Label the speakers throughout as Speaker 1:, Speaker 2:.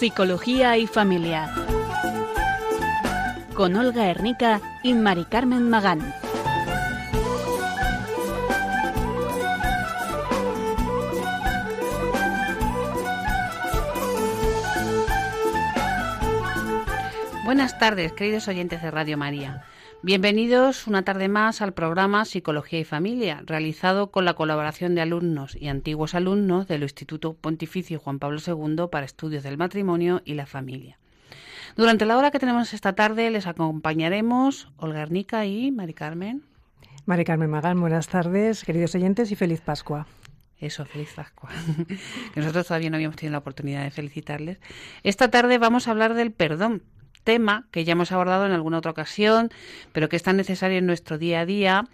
Speaker 1: Psicología y Familia. Con Olga Hernica y Mari Carmen Magán.
Speaker 2: Buenas tardes, queridos oyentes de Radio María. Bienvenidos una tarde más al programa Psicología y Familia, realizado con la colaboración de alumnos y antiguos alumnos del Instituto Pontificio Juan Pablo II para Estudios del Matrimonio y la Familia. Durante la hora que tenemos esta tarde les acompañaremos Olga Arnica y Mari Carmen.
Speaker 3: Mari Carmen Magán, buenas tardes, queridos oyentes, y feliz Pascua.
Speaker 2: Eso, feliz Pascua. que nosotros todavía no habíamos tenido la oportunidad de felicitarles. Esta tarde vamos a hablar del perdón, tema que ya hemos abordado en alguna otra ocasión, pero que es tan necesario en nuestro día a día.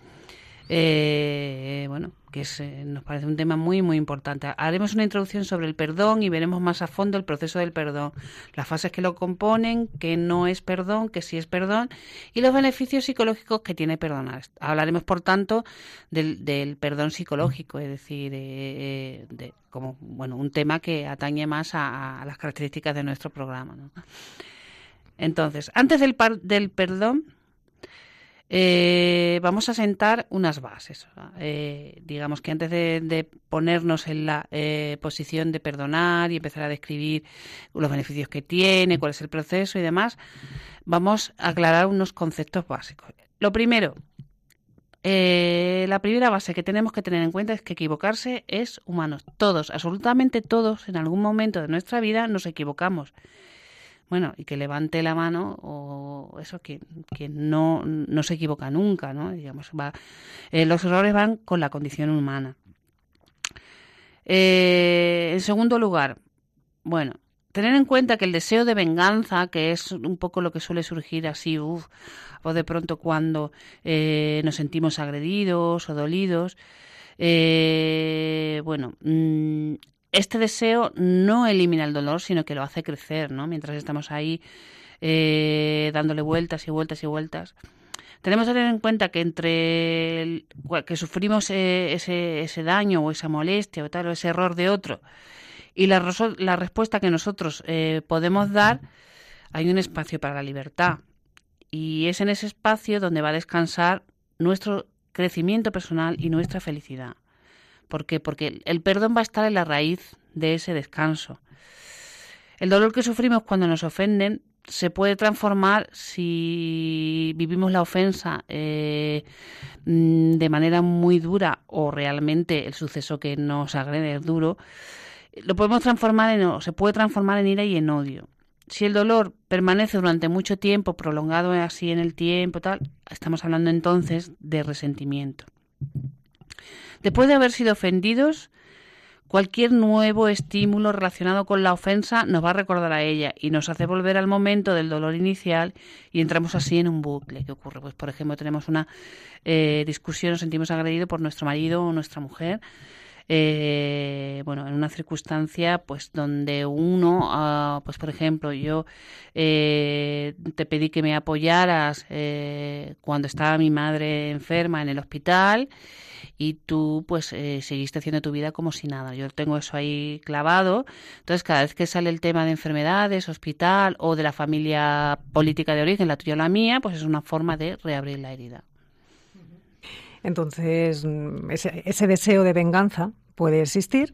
Speaker 2: Eh, bueno, que es, eh, nos parece un tema muy, muy importante. Haremos una introducción sobre el perdón y veremos más a fondo el proceso del perdón, las fases que lo componen, que no es perdón, que sí es perdón y los beneficios psicológicos que tiene perdonar. Hablaremos, por tanto, del, perdón psicológico, es decir, eh, de, como bueno, un tema que atañe más a, las características de nuestro programa. Entonces, antes del, del perdón, eh, vamos a sentar unas bases. Eh, digamos que antes de, ponernos en la eh, posición de perdonar y empezar a describir los beneficios que tiene, cuál es el proceso y demás, vamos a aclarar unos conceptos básicos. Lo primero, la primera base que tenemos que tener en cuenta es que equivocarse es humano. Todos, absolutamente todos, en algún momento de nuestra vida nos equivocamos bueno, y que levante la mano o eso, que, que no, no se equivoca nunca, ¿no? Digamos, va, eh, los errores van con la condición humana. Eh, en segundo lugar, bueno, tener en cuenta que el deseo de venganza, que es un poco lo que suele surgir así, uff, o de pronto cuando eh, nos sentimos agredidos o dolidos, bueno, mm, este deseo no elimina el dolor, sino que lo hace crecer, ¿no? Mientras estamos ahí eh, dándole vueltas y vueltas y vueltas. Tenemos que tener en cuenta que entre que sufrimos eh, ese, ese, daño o esa molestia o tal o ese error de otro y la, la respuesta que nosotros eh, podemos dar, hay un espacio para la libertad. Y es en ese espacio donde va a descansar nuestro crecimiento personal y nuestra felicidad. ¿Por qué? Porque el perdón va a estar en la raíz de ese descanso. El dolor que sufrimos cuando nos ofenden se puede transformar si vivimos la ofensa eh, mm, de manera muy dura o realmente el suceso que nos agrede es duro, lo podemos transformar en, o se puede transformar en ira y en odio. Si el dolor permanece durante mucho tiempo, prolongado así en el tiempo, tal, estamos hablando entonces de resentimiento. Después de haber sido ofendidos, cualquier nuevo estímulo relacionado con la ofensa nos va a recordar a ella y nos hace volver al momento del dolor inicial y entramos así en un bucle. ¿Qué ocurre? Pues, por ejemplo, tenemos una eh, discusión, nos sentimos agredidos por nuestro marido o nuestra mujer. Eh, bueno, en una circunstancia, pues donde uno, uh, pues por ejemplo, yo eh, te pedí que me apoyaras eh, cuando estaba mi madre enferma en el hospital y tú pues eh, seguiste haciendo tu vida como si nada. Yo tengo eso ahí clavado. Entonces, cada vez que sale el tema de enfermedades, hospital o de la familia política de origen, la tuya o la mía, pues es una forma de reabrir la herida.
Speaker 3: Entonces, mm, ese, ese deseo de venganza puede existir,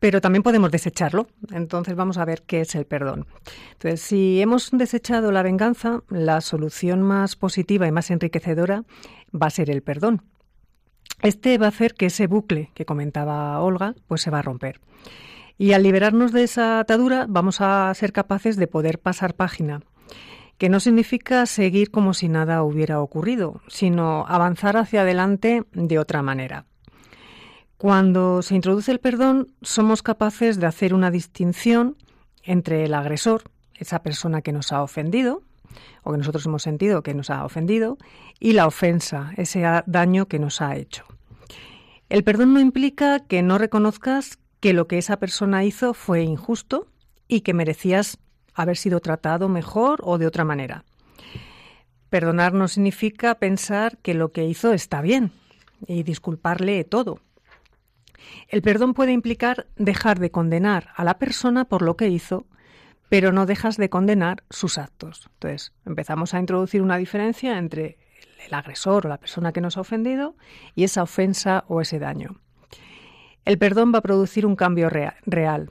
Speaker 3: pero también podemos desecharlo. Entonces vamos a ver qué es el perdón. Entonces, si hemos desechado la venganza, la solución más positiva y más enriquecedora va a ser el perdón. Este va a hacer que ese bucle que comentaba Olga, pues se va a romper. Y al liberarnos de esa atadura vamos a ser capaces de poder pasar página, que no significa seguir como si nada hubiera ocurrido, sino avanzar hacia adelante de otra manera. Cuando se introduce el perdón, somos capaces de hacer una distinción entre el agresor, esa persona que nos ha ofendido, o que nosotros hemos sentido que nos ha ofendido, y la ofensa, ese daño que nos ha hecho. El perdón no implica que no reconozcas que lo que esa persona hizo fue injusto y que merecías haber sido tratado mejor o de otra manera. Perdonar no significa pensar que lo que hizo está bien y disculparle todo. El perdón puede implicar dejar de condenar a la persona por lo que hizo pero no dejas de condenar sus actos. Entonces, empezamos a introducir una diferencia entre el agresor o la persona que nos ha ofendido y esa ofensa o ese daño. El perdón va a producir un cambio real.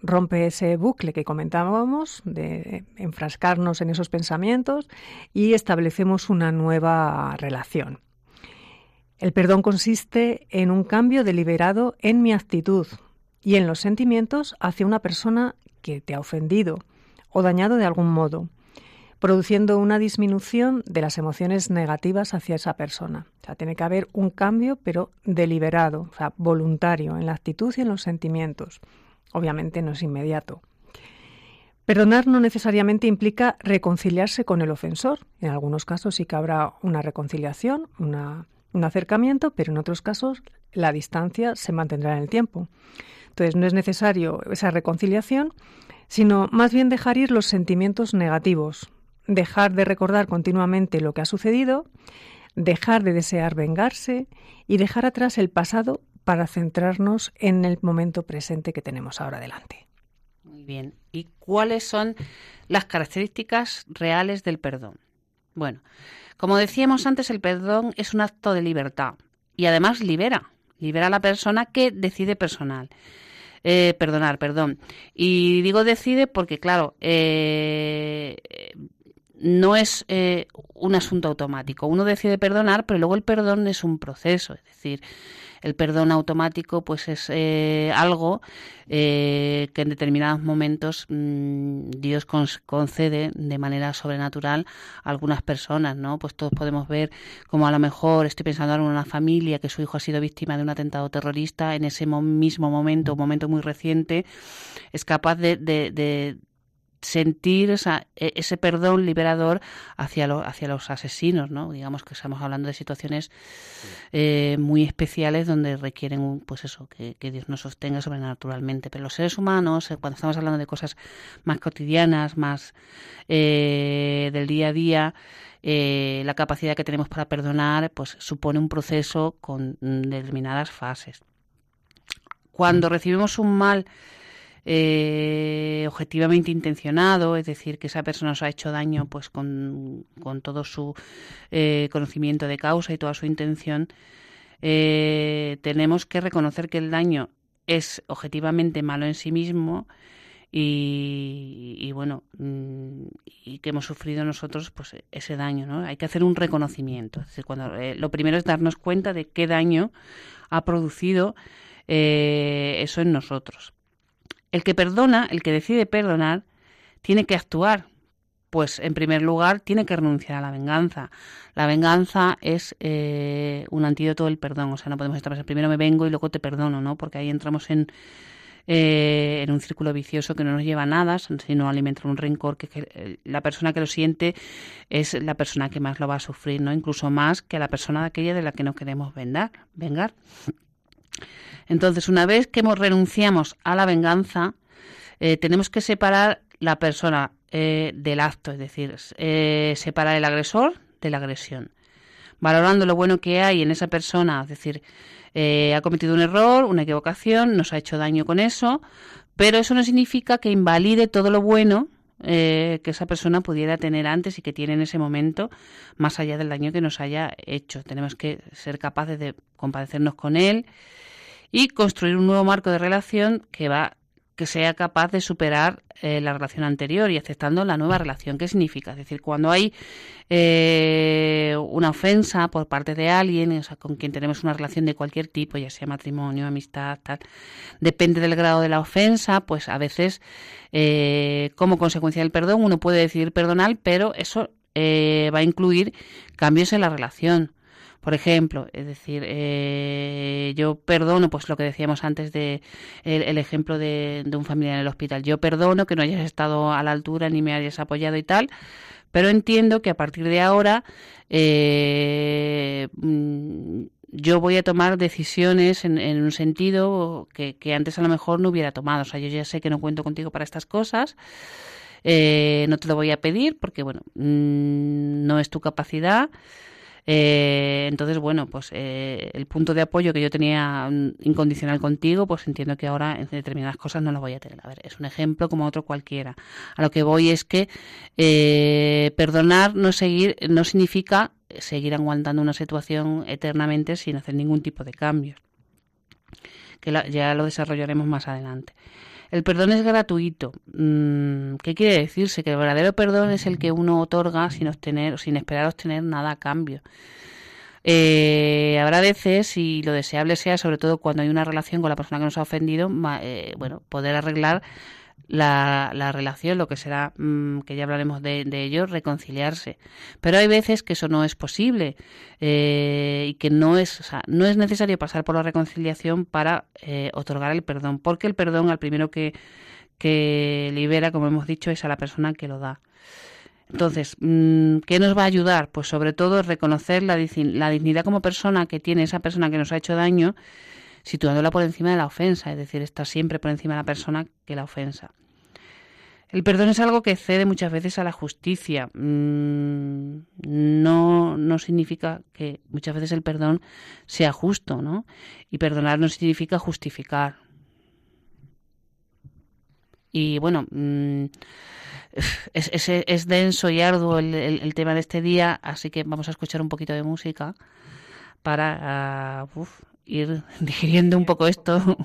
Speaker 3: Rompe ese bucle que comentábamos de enfrascarnos en esos pensamientos y establecemos una nueva relación. El perdón consiste en un cambio deliberado en mi actitud y en los sentimientos hacia una persona que te ha ofendido o dañado de algún modo, produciendo una disminución de las emociones negativas hacia esa persona. O sea, tiene que haber un cambio, pero deliberado, o sea, voluntario en la actitud y en los sentimientos. Obviamente no es inmediato. Perdonar no necesariamente implica reconciliarse con el ofensor. En algunos casos sí que habrá una reconciliación, un acercamiento, pero en otros casos la distancia se mantendrá en el tiempo. Entonces, no es necesario esa reconciliación, sino más bien dejar ir los sentimientos negativos, dejar de recordar continuamente lo que ha sucedido, dejar de desear vengarse y dejar atrás el pasado para centrarnos en el momento presente que tenemos ahora delante.
Speaker 2: Muy bien. ¿Y cuáles son las características reales del perdón? Bueno, como decíamos antes, el perdón es un acto de libertad y además libera, libera a la persona que decide personal. Eh, perdonar, perdón. Y digo decide porque, claro, eh, no es eh, un asunto automático. Uno decide perdonar, pero luego el perdón es un proceso. Es decir, el perdón automático pues es eh, algo eh, que en determinados momentos mm, Dios concede de manera sobrenatural a algunas personas, ¿no? Pues todos podemos ver como a lo mejor estoy pensando en una familia que su hijo ha sido víctima de un atentado terrorista en ese mismo momento, un momento muy reciente, es capaz de, sentir e, ese perdón liberador hacia, hacia los asesinos, ¿no? Digamos que estamos hablando de situaciones eh, muy especiales donde requieren, pues eso, que, Dios nos sostenga sobrenaturalmente. Pero los seres humanos, eh, cuando estamos hablando de cosas más cotidianas, más eh, del día a día, la capacidad que tenemos para perdonar, pues supone un proceso con determinadas fases. Cuando recibimos un mal eh, objetivamente intencionado, es decir, que esa persona nos ha hecho daño pues con, todo su eh, conocimiento de causa y toda su intención, eh, tenemos que reconocer que el daño es objetivamente malo en sí mismo y, bueno mm, y que hemos sufrido nosotros pues ese daño no hay que hacer un reconocimiento. Es decir, cuando lo primero es darnos cuenta de qué daño ha producido eso en nosotros el que perdona, el que decide perdonar, tiene que actuar. Pues en primer lugar tiene que renunciar a la venganza. La venganza es eh, un antídoto del perdón. O sea, no podemos estar primero me vengo y luego te perdono, ¿no? Porque ahí entramos en, eh, en un círculo vicioso que no nos lleva a nada, sino alimentar un rencor que, que, la persona que lo siente es la persona que más lo va a sufrir, ¿no? Incluso más que la persona de aquella de la que no queremos vengar. Entonces, una vez que hemos renunciamos a la venganza, eh, tenemos que separar la persona eh, del acto, es decir, eh, separar el agresor de la agresión, valorando lo bueno que hay en esa persona, es decir, ha cometido un error, una equivocación, nos ha hecho daño con eso, pero eso no significa que invalide todo lo bueno que esa persona pudiera tener antes y que tiene en ese momento, más allá del daño que nos haya hecho. Tenemos que ser capaces de compadecernos con él y construir un nuevo marco de relación que va que sea capaz de superar eh, la relación anterior y aceptando la nueva relación. ¿Qué significa? Es decir, cuando hay eh, una ofensa por parte de alguien, con quien tenemos una relación de cualquier tipo, ya sea matrimonio, amistad, tal, depende del grado de la ofensa, pues a veces, eh, como consecuencia del perdón, uno puede decidir perdonar, pero eso va a incluir cambios en la relación. Por ejemplo, es decir, eh, yo perdono, pues lo que decíamos antes de el, ejemplo de, un familiar en el hospital. Yo perdono que no hayas estado a la altura ni me hayas apoyado y tal, pero entiendo que a partir de ahora eh, mm, yo voy a tomar decisiones en, un sentido que, antes a lo mejor no hubiera tomado. O sea, yo ya sé que no cuento contigo para estas cosas. Eh, no te lo voy a pedir porque, bueno, mm, no es tu capacidad. Eh, entonces, bueno, pues eh, el punto de apoyo que yo tenía mm, incondicional contigo, pues entiendo que ahora en determinadas cosas no lo voy a tener. A ver, es un ejemplo como otro cualquiera. A lo que voy es que eh, perdonar no seguir no significa seguir aguantando una situación eternamente sin hacer ningún tipo de cambio. Que ya lo desarrollaremos más adelante. El perdón es gratuito. Mm, ¿Qué quiere decirse? Que el verdadero perdón es el que uno otorga sin obtener, sin esperar obtener nada a cambio. Eh, habrá veces, y lo deseable sea, sobre todo cuando hay una relación con la persona que nos ha ofendido, eh, bueno, poder arreglar la, la relación, lo que será, mm, que ya hablaremos de, de, ello, reconciliarse. Pero hay veces que eso no es posible eh, y que no es, o sea, no es necesario pasar por la reconciliación para eh, otorgar el perdón, porque el perdón al primero que, libera, como hemos dicho, es a la persona que lo da. Entonces, mm, ¿qué nos va a ayudar? Pues sobre todo reconocer la, dignidad como persona que tiene esa persona que nos ha hecho daño situándola por encima de la ofensa, es decir, está siempre por encima de la persona que la ofensa. El perdón es algo que cede muchas veces a la justicia. Mm, no, no significa que muchas veces el perdón sea justo, ¿no? Y perdonar no significa justificar. Y bueno, mm, es, es, denso y arduo el, tema de este día, así que vamos a escuchar un poquito de música para ah, ir digiriendo un poco esto.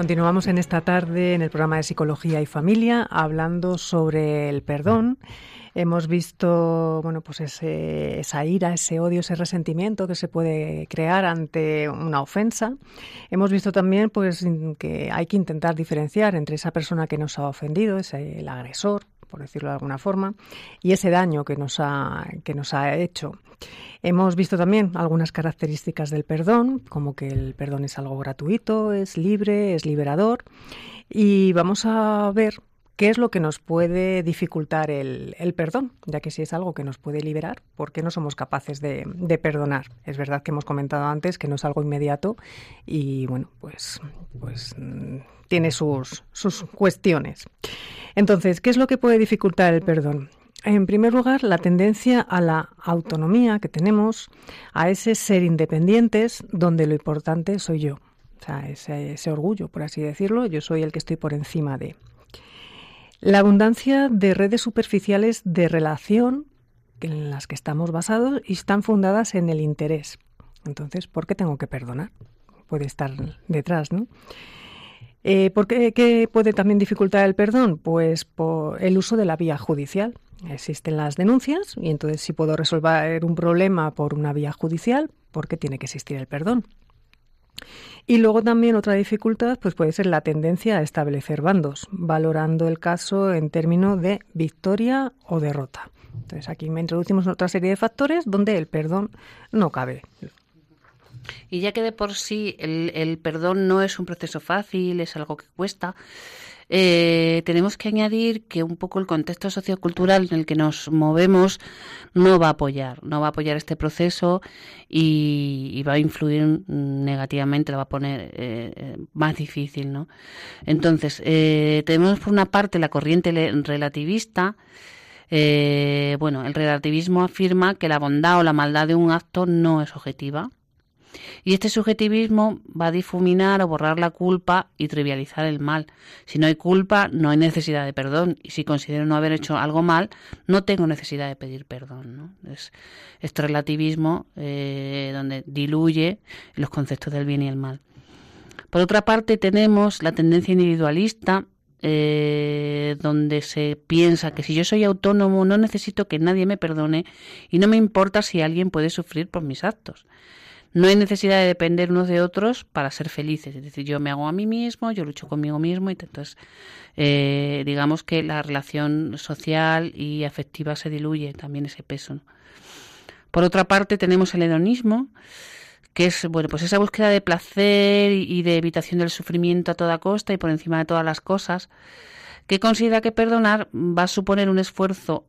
Speaker 3: Continuamos en esta tarde en el programa de Psicología y Familia hablando sobre el perdón. Hemos visto, bueno, pues esa ira, ese odio, ese resentimiento que se puede crear ante una ofensa. Hemos visto también, pues, que hay que intentar diferenciar entre esa persona que nos ha ofendido, es el agresor, por decirlo de alguna forma, y ese daño que nos ha, que nos ha hecho. Hemos visto también algunas características del perdón, como que el perdón es algo gratuito, es libre, es liberador, y vamos a ver ¿Qué es lo que nos puede dificultar el, perdón? Ya que si es algo que nos puede liberar, ¿por qué no somos capaces de, perdonar? Es verdad que hemos comentado antes que no es algo inmediato y bueno, pues, pues tiene sus, cuestiones. Entonces, ¿qué es lo que puede dificultar el perdón? En primer lugar, la tendencia a la autonomía que tenemos, a ese ser independientes, donde lo importante soy yo. O sea, ese orgullo, por así decirlo, yo soy el que estoy por encima de. La abundancia de redes superficiales de relación en las que estamos basados y están fundadas en el interés. Entonces, ¿por qué tengo que perdonar? Puede estar detrás, ¿no? Eh, ¿Por qué, puede también dificultar el perdón? Pues por el uso de la vía judicial. Existen las denuncias y entonces si puedo resolver un problema por una vía judicial, ¿por qué tiene que existir el perdón? Y luego también otra dificultad pues puede ser la tendencia a establecer bandos, valorando el caso en términos de victoria o derrota. Entonces aquí me introducimos otra serie de factores donde el perdón no cabe.
Speaker 2: Y ya que de por sí el, el perdón no es un proceso fácil, es algo que cuesta, eh, tenemos que añadir que un poco el contexto sociocultural en el que nos movemos no va a apoyar, no va a apoyar este proceso y, va a influir negativamente, lo va a poner eh, eh, más difícil, ¿no? Entonces, tenemos por una parte la corriente relativista, bueno, el relativismo afirma que la bondad o la maldad de un acto no es objetiva, y este subjetivismo va a difuminar o borrar la culpa y trivializar el mal. Si no hay culpa, no hay necesidad de perdón. Y si considero no haber hecho algo mal, no tengo necesidad de pedir perdón. ¿no? Es este relativismo eh, donde diluye los conceptos del bien y el mal. Por otra parte, tenemos la tendencia individualista eh, donde se piensa que si yo soy autónomo no necesito que nadie me perdone y no me importa si alguien puede sufrir por mis actos. No hay necesidad de depender unos de otros para ser felices. Es decir, yo me hago a mí mismo, yo lucho conmigo mismo y entonces eh, digamos que la relación social y afectiva se diluye también ese peso. Por otra parte tenemos el hedonismo, que es bueno pues esa búsqueda de placer y de evitación del sufrimiento a toda costa y por encima de todas las cosas, que considera que perdonar va a suponer un esfuerzo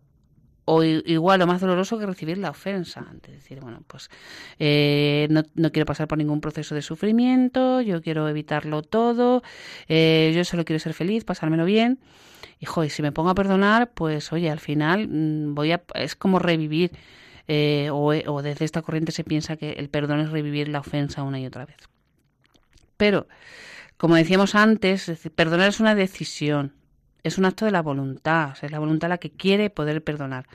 Speaker 2: o igual o más doloroso que recibir la ofensa. Es decir, bueno, pues eh, no, no, quiero pasar por ningún proceso de sufrimiento, yo quiero evitarlo todo, eh, yo solo quiero ser feliz, pasármelo bien. Y, joder, si me pongo a perdonar, pues, oye, al final mm, voy a, es como revivir, eh, o desde esta corriente se piensa que el perdón es revivir la ofensa una y otra vez. Pero, como decíamos antes, perdonar es una decisión, es un acto de la voluntad, es la voluntad la que quiere poder perdonar.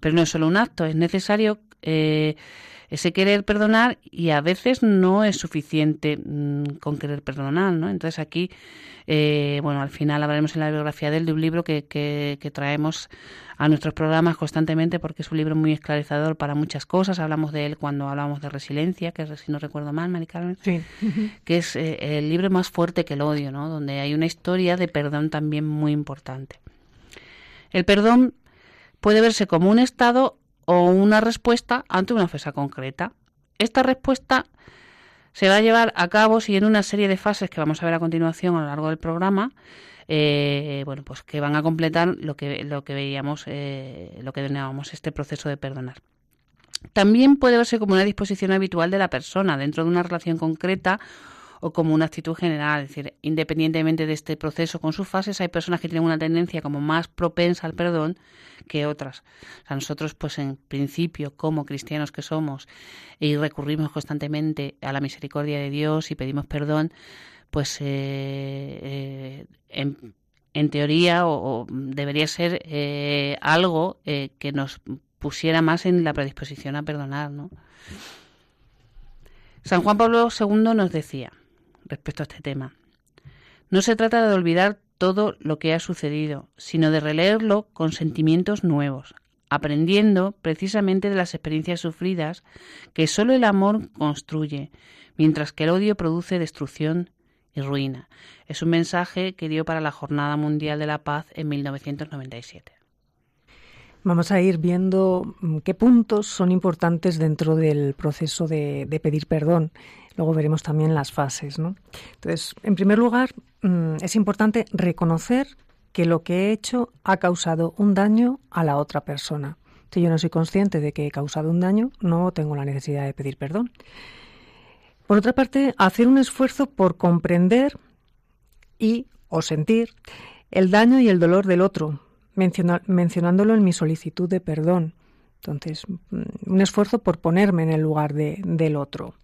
Speaker 2: Pero no es solo un acto, es necesario eh, ese querer perdonar y a veces no es suficiente mm, con querer perdonar, ¿no? Entonces aquí, eh, bueno, al final hablaremos en la biografía de él de un libro que, que, que, traemos a nuestros programas constantemente porque es un libro muy esclarecedor para muchas cosas. Hablamos de él cuando hablamos de resiliencia, que si no recuerdo mal, Mari Carmen,
Speaker 3: sí.
Speaker 2: que es eh, el libro más fuerte que el odio, ¿no? Donde hay una historia de perdón también muy importante. El perdón puede verse como un estado o una respuesta ante una ofensa concreta. Esta respuesta se va a llevar a cabo siguiendo una serie de fases que vamos a ver a continuación a lo largo del programa, eh, bueno, pues que van a completar lo que, lo que veíamos, eh, lo que denominábamos este proceso de perdonar. También puede verse como una disposición habitual de la persona dentro de una relación concreta o como una actitud general. Es decir, independientemente de este proceso con sus fases, hay personas que tienen una tendencia como más propensa al perdón que otras. O sea, nosotros, pues en principio, como cristianos que somos, y recurrimos constantemente a la misericordia de Dios y pedimos perdón, pues eh, eh, en, teoría o, debería ser eh, algo que nos pusiera más en la predisposición a perdonar, ¿no? San Juan Pablo II nos decía, respecto a este tema. No se trata de olvidar todo lo que ha sucedido, sino de releerlo con sentimientos nuevos, aprendiendo precisamente de las experiencias sufridas que solo el amor construye, mientras que el odio produce destrucción y ruina. Es un mensaje que dio para la Jornada Mundial de la Paz en 1997.
Speaker 3: Vamos a ir viendo mm, qué puntos son importantes dentro del proceso de, de pedir perdón. Luego veremos también las fases. ¿no? Entonces, en primer lugar, mm, es importante reconocer que lo que he hecho ha causado un daño a la otra persona. Si yo no soy consciente de que he causado un daño, no tengo la necesidad de pedir perdón. Por otra parte, hacer un esfuerzo por comprender y o sentir el daño y el dolor del otro, mencionándolo en mi solicitud de perdón. Entonces, mm, un esfuerzo por ponerme en el lugar del otro.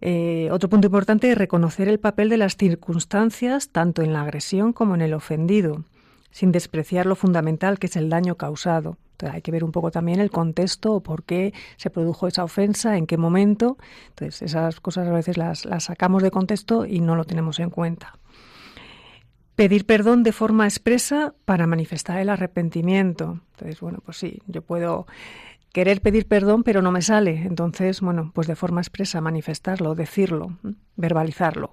Speaker 3: Eh, otro punto importante es reconocer el papel de las circunstancias tanto en la agresión como en el ofendido, sin despreciar lo fundamental que es el daño causado Entonces hay que ver un poco también el contexto o por qué se produjo esa ofensa, en qué momento. Entonces esas cosas a veces las, las sacamos de contexto y no lo tenemos en cuenta. Pedir perdón de forma expresa para manifestar el arrepentimiento. Entonces, bueno, pues sí, yo puedo querer pedir perdón, pero no me sale. Entonces, bueno, pues de forma expresa manifestarlo, decirlo, verbalizarlo.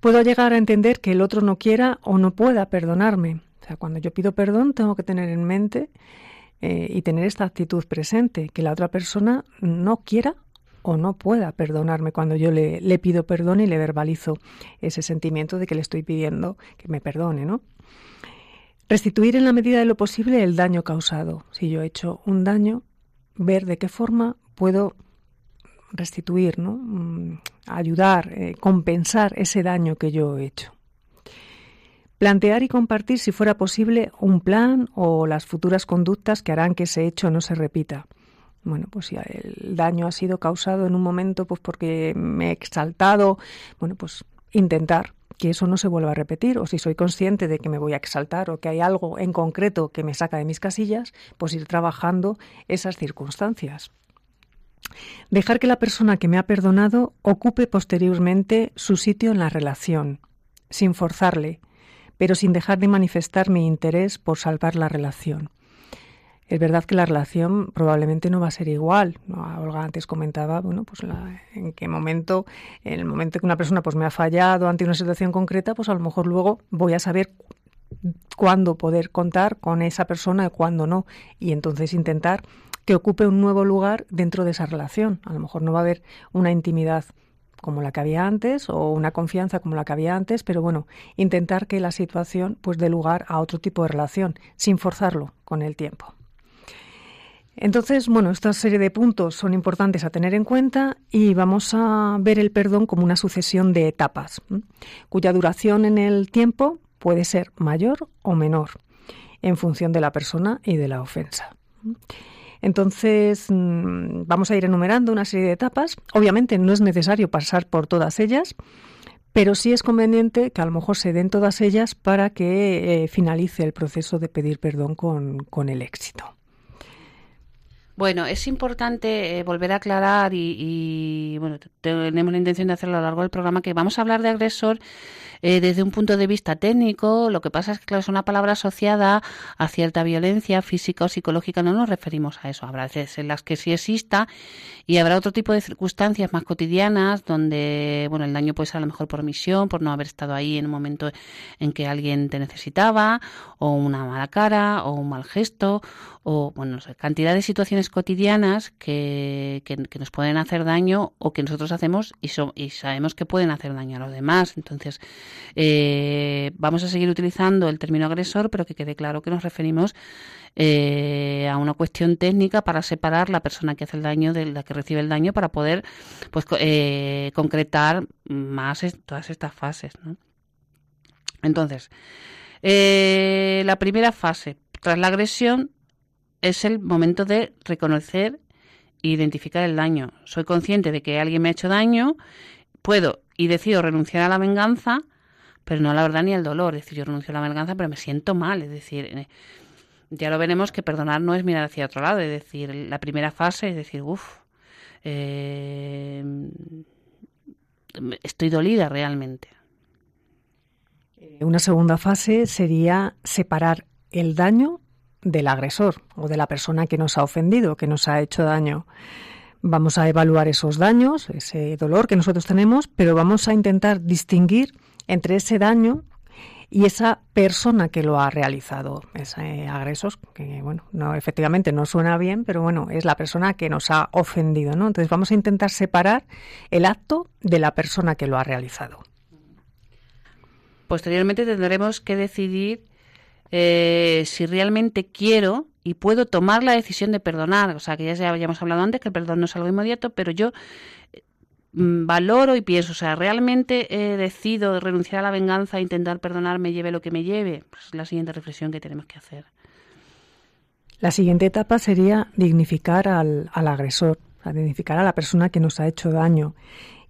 Speaker 3: Puedo llegar a entender que el otro no quiera o no pueda perdonarme. O sea, cuando yo pido perdón, tengo que tener en mente eh, y tener esta actitud presente, que la otra persona no quiera o no pueda perdonarme cuando yo le, le, pido perdón y le verbalizo ese sentimiento de que le estoy pidiendo que me perdone, ¿no? Restituir en la medida de lo posible el daño causado. Si yo he hecho un daño, ver de qué forma puedo restituir, ¿no? Mm, ayudar, eh, compensar ese daño que yo he hecho. Plantear y compartir, si fuera posible, un plan o las futuras conductas que harán que ese hecho no se repita. Bueno, pues si el daño ha sido causado en un momento, pues porque me he exaltado, bueno, pues intentar que eso no se vuelva a repetir, o si soy consciente de que me voy a exaltar o que hay algo en concreto que me saca de mis casillas, pues ir trabajando esas circunstancias. Dejar que la persona que me ha perdonado ocupe posteriormente su sitio en la relación, sin forzarle, pero sin dejar de manifestar mi interés por salvar la relación. Es verdad que la relación probablemente no va a ser igual. Olga antes comentaba, bueno, pues en qué momento, en el momento que una persona pues me ha fallado ante una situación concreta, pues a lo mejor luego voy a saber cuándo poder contar con esa persona y cuándo no. Y entonces intentar que ocupe un nuevo lugar dentro de esa relación. A lo mejor no va a haber una intimidad como la que había antes o una confianza como la que había antes, pero bueno, intentar que la situación pues dé lugar a otro tipo de relación sin forzarlo con el tiempo. Entonces, bueno, esta serie de puntos son importantes a tener en cuenta y vamos a ver el perdón como una sucesión de etapas, cuya duración en el tiempo puede ser mayor o menor en función de la persona y de la ofensa. Entonces, mm, vamos a ir enumerando una serie de etapas. Obviamente no es necesario pasar por todas ellas, pero sí es conveniente que a lo mejor se den todas ellas para que eh, finalice el proceso de pedir perdón con, el éxito.
Speaker 2: Bueno, es importante eh, volver a aclarar y, y, bueno, tenemos la intención de hacerlo a lo largo del programa que vamos a hablar de agresor eh, desde un punto de vista técnico. Lo que pasa es que, claro, es una palabra asociada a cierta violencia física o psicológica. No nos referimos a eso. Habrá veces en las que sí exista y habrá otro tipo de circunstancias más cotidianas donde, bueno, el daño puede ser a lo mejor por omisión, por no haber estado ahí en un momento en que alguien te necesitaba, o una mala cara, o un mal gesto, o, bueno, cantidad de situaciones cotidianas que, que, nos pueden hacer daño o que nosotros hacemos y, y sabemos que pueden hacer daño a los demás. Entonces, eh, vamos a seguir utilizando el término agresor, pero que quede claro que nos referimos eh, a una cuestión técnica para separar la persona que hace el daño de la que recibe el daño para poder pues eh, concretar más todas estas fases. Entonces, la primera fase tras la agresión es el momento de reconocer e identificar el daño. Soy consciente de que alguien me ha hecho daño, puedo y decido renunciar a la venganza pero no la verdad ni el dolor. Es decir, yo renuncio a la venganza, pero me siento mal. Es decir, eh, ya lo veremos que perdonar no es mirar hacia otro lado. Es decir, la primera fase es decir, uff, eh, estoy dolida realmente.
Speaker 3: Eh, una segunda fase sería separar el daño del agresor o de la persona que nos ha ofendido, que nos ha hecho daño. Vamos a evaluar esos daños, ese dolor que nosotros tenemos, pero vamos a intentar distinguir entre ese daño y esa persona que lo ha realizado, ese agresor, que bueno, no, efectivamente no suena bien, pero bueno, es la persona que nos ha ofendido, ¿no? Entonces vamos a intentar separar el acto de la persona que lo ha realizado.
Speaker 2: Posteriormente tendremos que decidir eh, si realmente quiero y puedo tomar la decisión de perdonar. O sea, que ya habíamos hablado antes que el perdón no es algo inmediato, pero yo valoro y pienso, o sea, ¿realmente he decido renunciar a la venganza e intentar perdonarme, lleve lo que me lleve? Pues es la siguiente reflexión que tenemos que hacer.
Speaker 3: La siguiente etapa sería dignificar al, agresor, dignificar a la persona que nos ha hecho daño,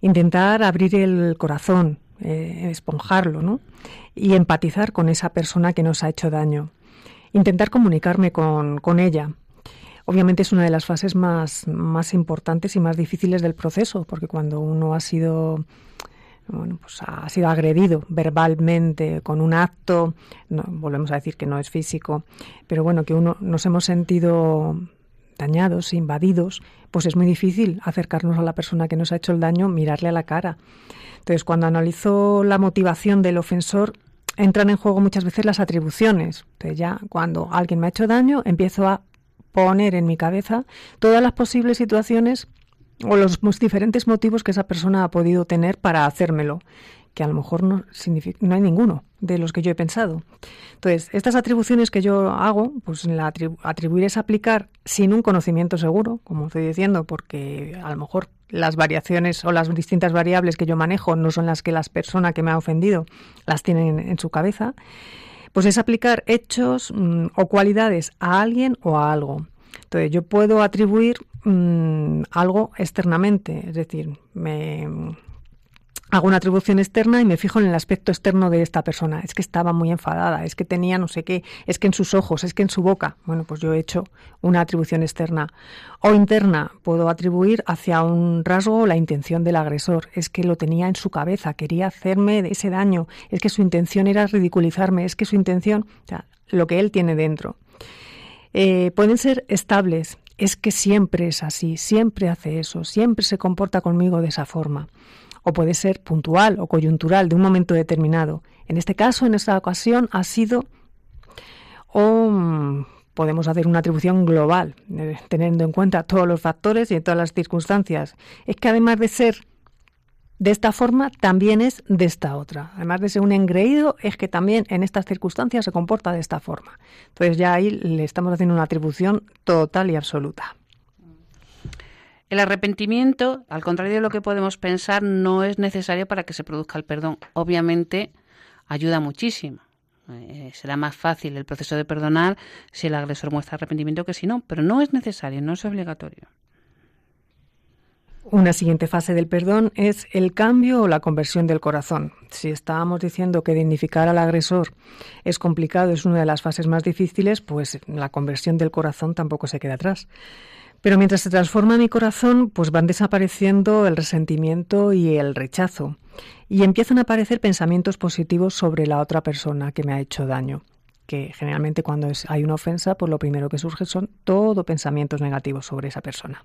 Speaker 3: intentar abrir el corazón, eh, esponjarlo, ¿no? Y empatizar con esa persona que nos ha hecho daño. intentar comunicarme con, con ella. Obviamente es una de las fases más, más importantes y más difíciles del proceso, porque cuando uno ha sido bueno, pues ha sido agredido verbalmente con un acto, volvemos a decir que no es físico, pero bueno, que uno nos hemos sentido dañados, invadidos, pues es muy difícil acercarnos a la persona que nos ha hecho el daño, mirarle a la cara. Entonces, cuando analizo la motivación del ofensor, entran en juego muchas veces las atribuciones. Entonces, ya cuando alguien me ha hecho daño, empiezo a poner en mi cabeza todas las posibles situaciones o los diferentes motivos que esa persona ha podido tener para hacérmelo, que a lo mejor no, hay ninguno de los que yo he pensado. Entonces, estas atribuciones que yo hago, pues la atribuir es aplicar sin un conocimiento seguro, como estoy diciendo, porque a lo mejor las variaciones o las distintas variables que yo manejo no son las que la persona que me ha ofendido las tienen en, su cabeza, pues es aplicar hechos mm, o cualidades a alguien o a algo. Entonces, yo puedo atribuir mm, algo externamente, es decir, me hago una atribución externa y me fijo en el aspecto externo de esta persona. Es que estaba muy enfadada, es que tenía no sé qué, es que en sus ojos, es que en su boca. Bueno, pues yo he hecho una atribución externa. O interna, puedo atribuir hacia un rasgo la intención del agresor. Es que lo tenía en su cabeza, quería hacerme ese daño, es que su intención era ridiculizarme, es que su intención, o sea, lo que él tiene dentro. Eh, pueden ser estables, es que siempre es así, siempre hace eso, siempre se comporta conmigo de esa forma puede ser puntual o coyuntural de un momento determinado. En este caso, en esta ocasión, ha sido o podemos hacer una atribución global, eh, teniendo en cuenta todos los factores y todas las circunstancias. Es que además de ser de esta forma, también es de esta otra. Además de ser un engreído, es que también en estas circunstancias se comporta de esta forma. Entonces ya ahí le estamos haciendo una atribución total y absoluta.
Speaker 2: El arrepentimiento, al contrario de lo que podemos pensar, no es necesario para que se produzca el perdón. Obviamente ayuda muchísimo. Eh, será más fácil el proceso de perdonar si el agresor muestra arrepentimiento que si no, pero no es necesario, no es obligatorio.
Speaker 3: Una siguiente fase del perdón es el cambio o la conversión del corazón. Si estábamos diciendo que dignificar al agresor es complicado, es una de las fases más difíciles, pues la conversión del corazón tampoco se queda atrás. Pero mientras se transforma mi corazón, pues van desapareciendo el resentimiento y el rechazo. Y empiezan a aparecer pensamientos positivos sobre la otra persona que me ha hecho daño. Que generalmente cuando hay una ofensa, pues lo primero que surge son todo pensamientos negativos sobre esa persona.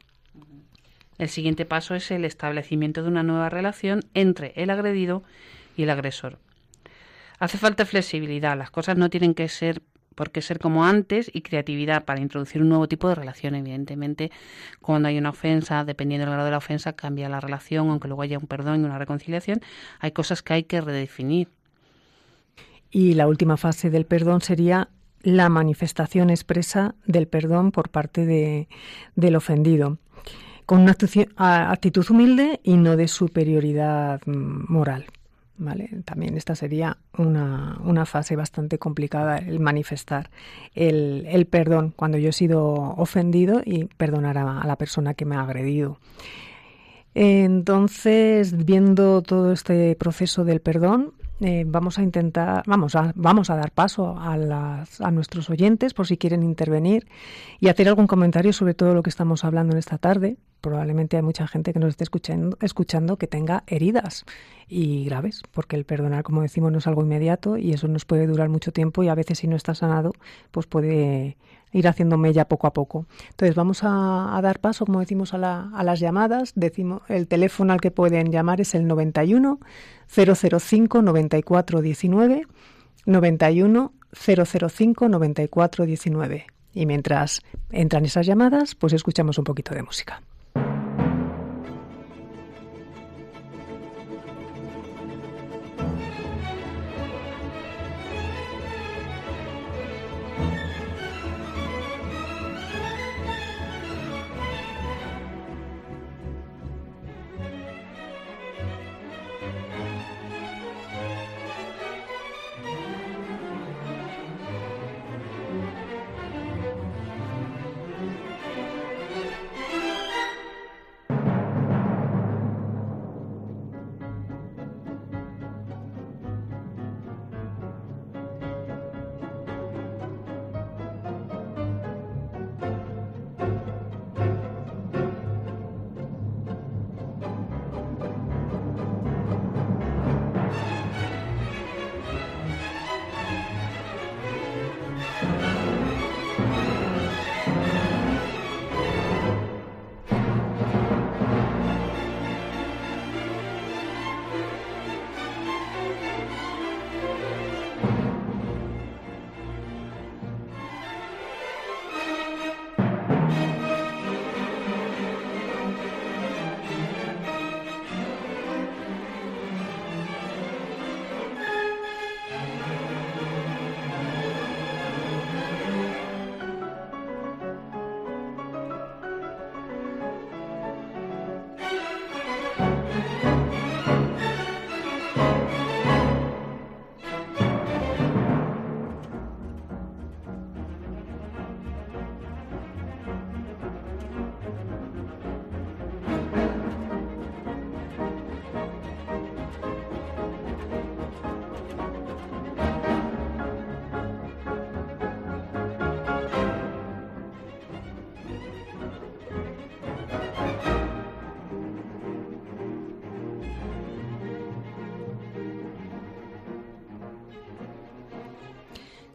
Speaker 2: El siguiente paso es el establecimiento de una nueva relación entre el agredido y el agresor. Hace falta flexibilidad, las cosas no tienen que ser por qué ser como antes y creatividad para introducir un nuevo tipo de relación. Evidentemente, cuando hay una ofensa, dependiendo del grado de la ofensa, cambia la relación, aunque luego haya un perdón y una reconciliación, hay cosas que hay que redefinir.
Speaker 3: Y la última fase del perdón sería la manifestación expresa del perdón por parte de, del ofendido, con una actitud humilde y no de superioridad mm, moral. También esta sería una, una, fase bastante complicada, el manifestar el, el, perdón cuando yo he sido ofendido y perdonar a, la persona que me ha agredido. Entonces, viendo todo este proceso del perdón, eh, vamos a intentar, vamos a, vamos a dar paso a, las, a nuestros oyentes por si quieren intervenir y hacer algún comentario sobre todo lo que estamos hablando en esta tarde, probablemente hay mucha gente que nos esté escuchando, escuchando que tenga heridas y graves, porque el perdonar, como decimos, no es algo inmediato y eso nos puede durar mucho tiempo y a veces si no está sanado, pues puede ir haciendo mella poco a poco. Entonces vamos a, dar paso, como decimos, a, las llamadas. Decimos, el teléfono al que pueden llamar es el 91 005 94 19 91 005 94 19. Y mientras entran esas llamadas, pues escuchamos un poquito de música.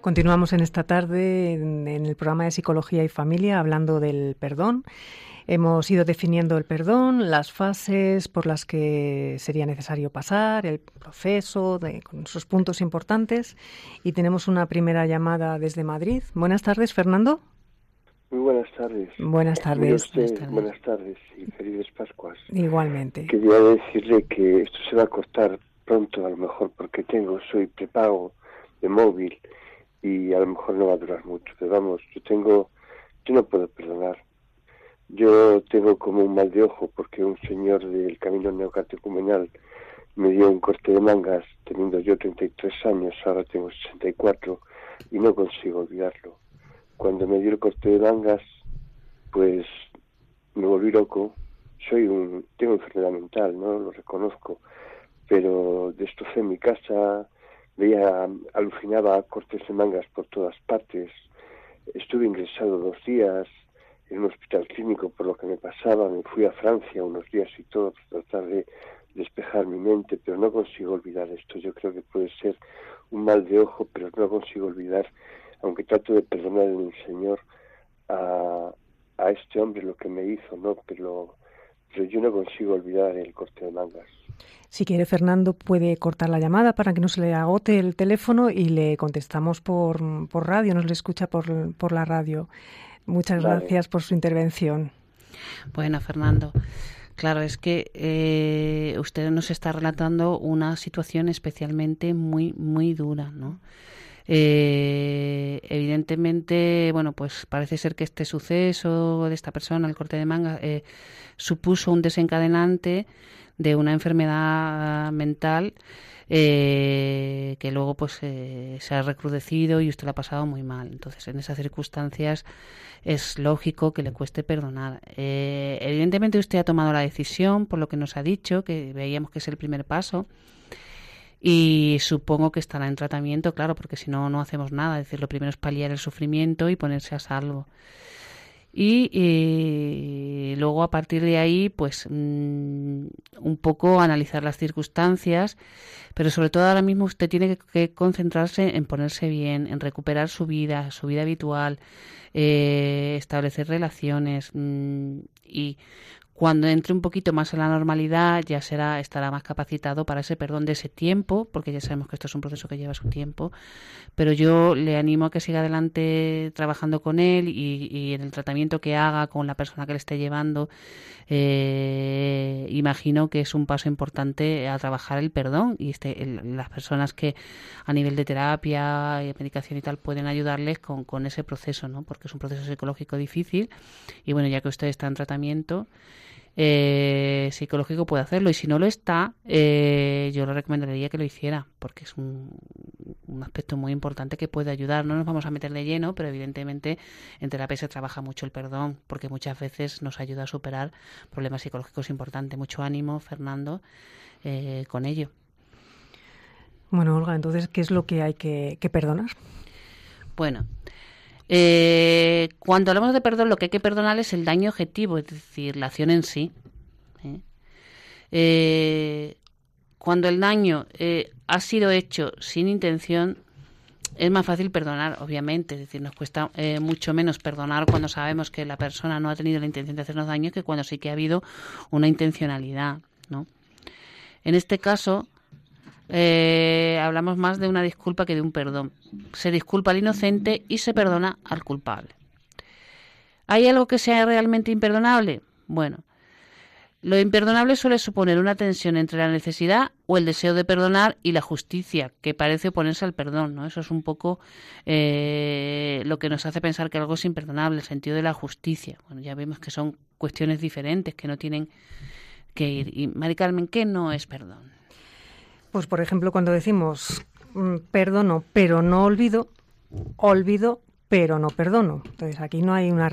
Speaker 3: Continuamos en esta tarde en, el programa de Psicología y Familia hablando del perdón. Hemos ido definiendo el perdón, las fases por las que sería necesario pasar, el proceso, con sus puntos importantes. Y tenemos una primera llamada desde Madrid. Buenas tardes, Fernando.
Speaker 4: Muy buenas tardes.
Speaker 3: Buenas tardes.
Speaker 4: buenas tardes. y felices Pascuas.
Speaker 3: Igualmente.
Speaker 4: Quería decirle que esto se va a cortar pronto, a lo mejor, porque tengo, soy prepago de móvil y a lo mejor no va a durar mucho. Pero vamos, yo tengo, yo no puedo perdonar. Yo tengo como un mal de ojo porque un señor del camino neocatecumenal me dio un corte de mangas teniendo yo 33 años, ahora tengo 64 y no consigo olvidarlo. Cuando me dio el corte de mangas, pues me volví loco. Soy un, tengo enfermedad mental, no lo reconozco, pero destrocé mi casa, veía, alucinaba cortes de mangas por todas partes. Estuve ingresado dos días en un hospital clínico por lo que me pasaba. Me fui a Francia unos días y todo para tratar de despejar mi mente, pero no consigo olvidar esto. Yo creo que puede ser un mal de ojo, pero no consigo olvidar, aunque trato de perdonar en el Señor a, a este hombre lo que me hizo, ¿no? Pero, pero yo no consigo olvidar el corte de mangas.
Speaker 3: Si quiere, Fernando puede cortar la llamada para que no se le agote el teléfono y le contestamos por, por radio, nos le escucha por, por la radio. Muchas gracias por su intervención.
Speaker 2: Bueno, Fernando. Claro, es que eh, usted nos está relatando una situación especialmente muy, muy dura, ¿no? Eh, evidentemente, bueno, pues parece ser que este suceso de esta persona, el corte de manga, eh, supuso un desencadenante de una enfermedad mental eh, que luego pues eh, se ha recrudecido y usted la ha pasado muy mal. Entonces, en esas circunstancias es lógico que le cueste perdonar. Eh, evidentemente usted ha tomado la decisión, por lo que nos ha dicho, que veíamos que es el primer paso. Y supongo que estará en tratamiento, claro, porque si no, no hacemos nada. Es decir, lo primero es paliar el sufrimiento y ponerse a salvo y eh, luego a partir de ahí pues mm, un poco analizar las circunstancias. Pero sobre todo ahora mismo usted tiene que, concentrarse en ponerse bien en recuperar su vida su vida habitual eh, establecer relaciones mm, y cuando entre un poquito más en la normalidad ya será estará más capacitado para ese perdón de ese tiempo, porque ya sabemos que esto es un proceso que lleva su tiempo. Pero yo le animo a que siga adelante trabajando con él y, en el tratamiento que haga con la persona que le esté llevando. Eh, imagino que es un paso importante a trabajar el perdón y este, las personas que a nivel de terapia, y medicación y tal pueden ayudarles con, con ese proceso, ¿no? Porque es un proceso psicológico difícil y bueno, ya que usted está en tratamiento eh, psicológico puede hacerlo y si no lo está, eh, yo le recomendaría que lo hiciera porque es un, aspecto muy importante que puede ayudar. No nos vamos a meter de lleno, pero evidentemente en terapia se trabaja mucho el perdón porque muchas veces nos ayuda a superar problemas psicológicos importantes. Mucho ánimo, Fernando, eh, con ello.
Speaker 3: Bueno, Olga, entonces, ¿qué es lo que hay que, que perdonar?
Speaker 2: Bueno, eh, cuando hablamos de perdón, lo que hay que perdonar es el daño objetivo, es decir, la acción en sí. ¿eh? Eh, cuando el daño ha sido hecho sin intención, es más fácil perdonar, obviamente. Es decir, nos cuesta mucho menos perdonar cuando sabemos que la persona no ha tenido la intención de hacernos daño que cuando sí que ha habido una intencionalidad, ¿no? En este caso, eh, hablamos más de una disculpa que de un perdón. Se disculpa al inocente y se perdona al culpable. ¿Hay algo que sea realmente imperdonable? Bueno, lo imperdonable suele suponer una tensión entre la necesidad o el deseo de perdonar y la justicia, que parece oponerse al perdón. ¿no? Eso es un poco eh, lo que nos hace pensar que algo es imperdonable, el sentido de la justicia. Bueno, ya vemos que son cuestiones diferentes, que no tienen que ir. Y, Mari Carmen, ¿qué no es perdón?
Speaker 3: Pues, por ejemplo, cuando decimos mm, perdono, pero no olvido, olvido, pero no perdono. Entonces, aquí no hay una,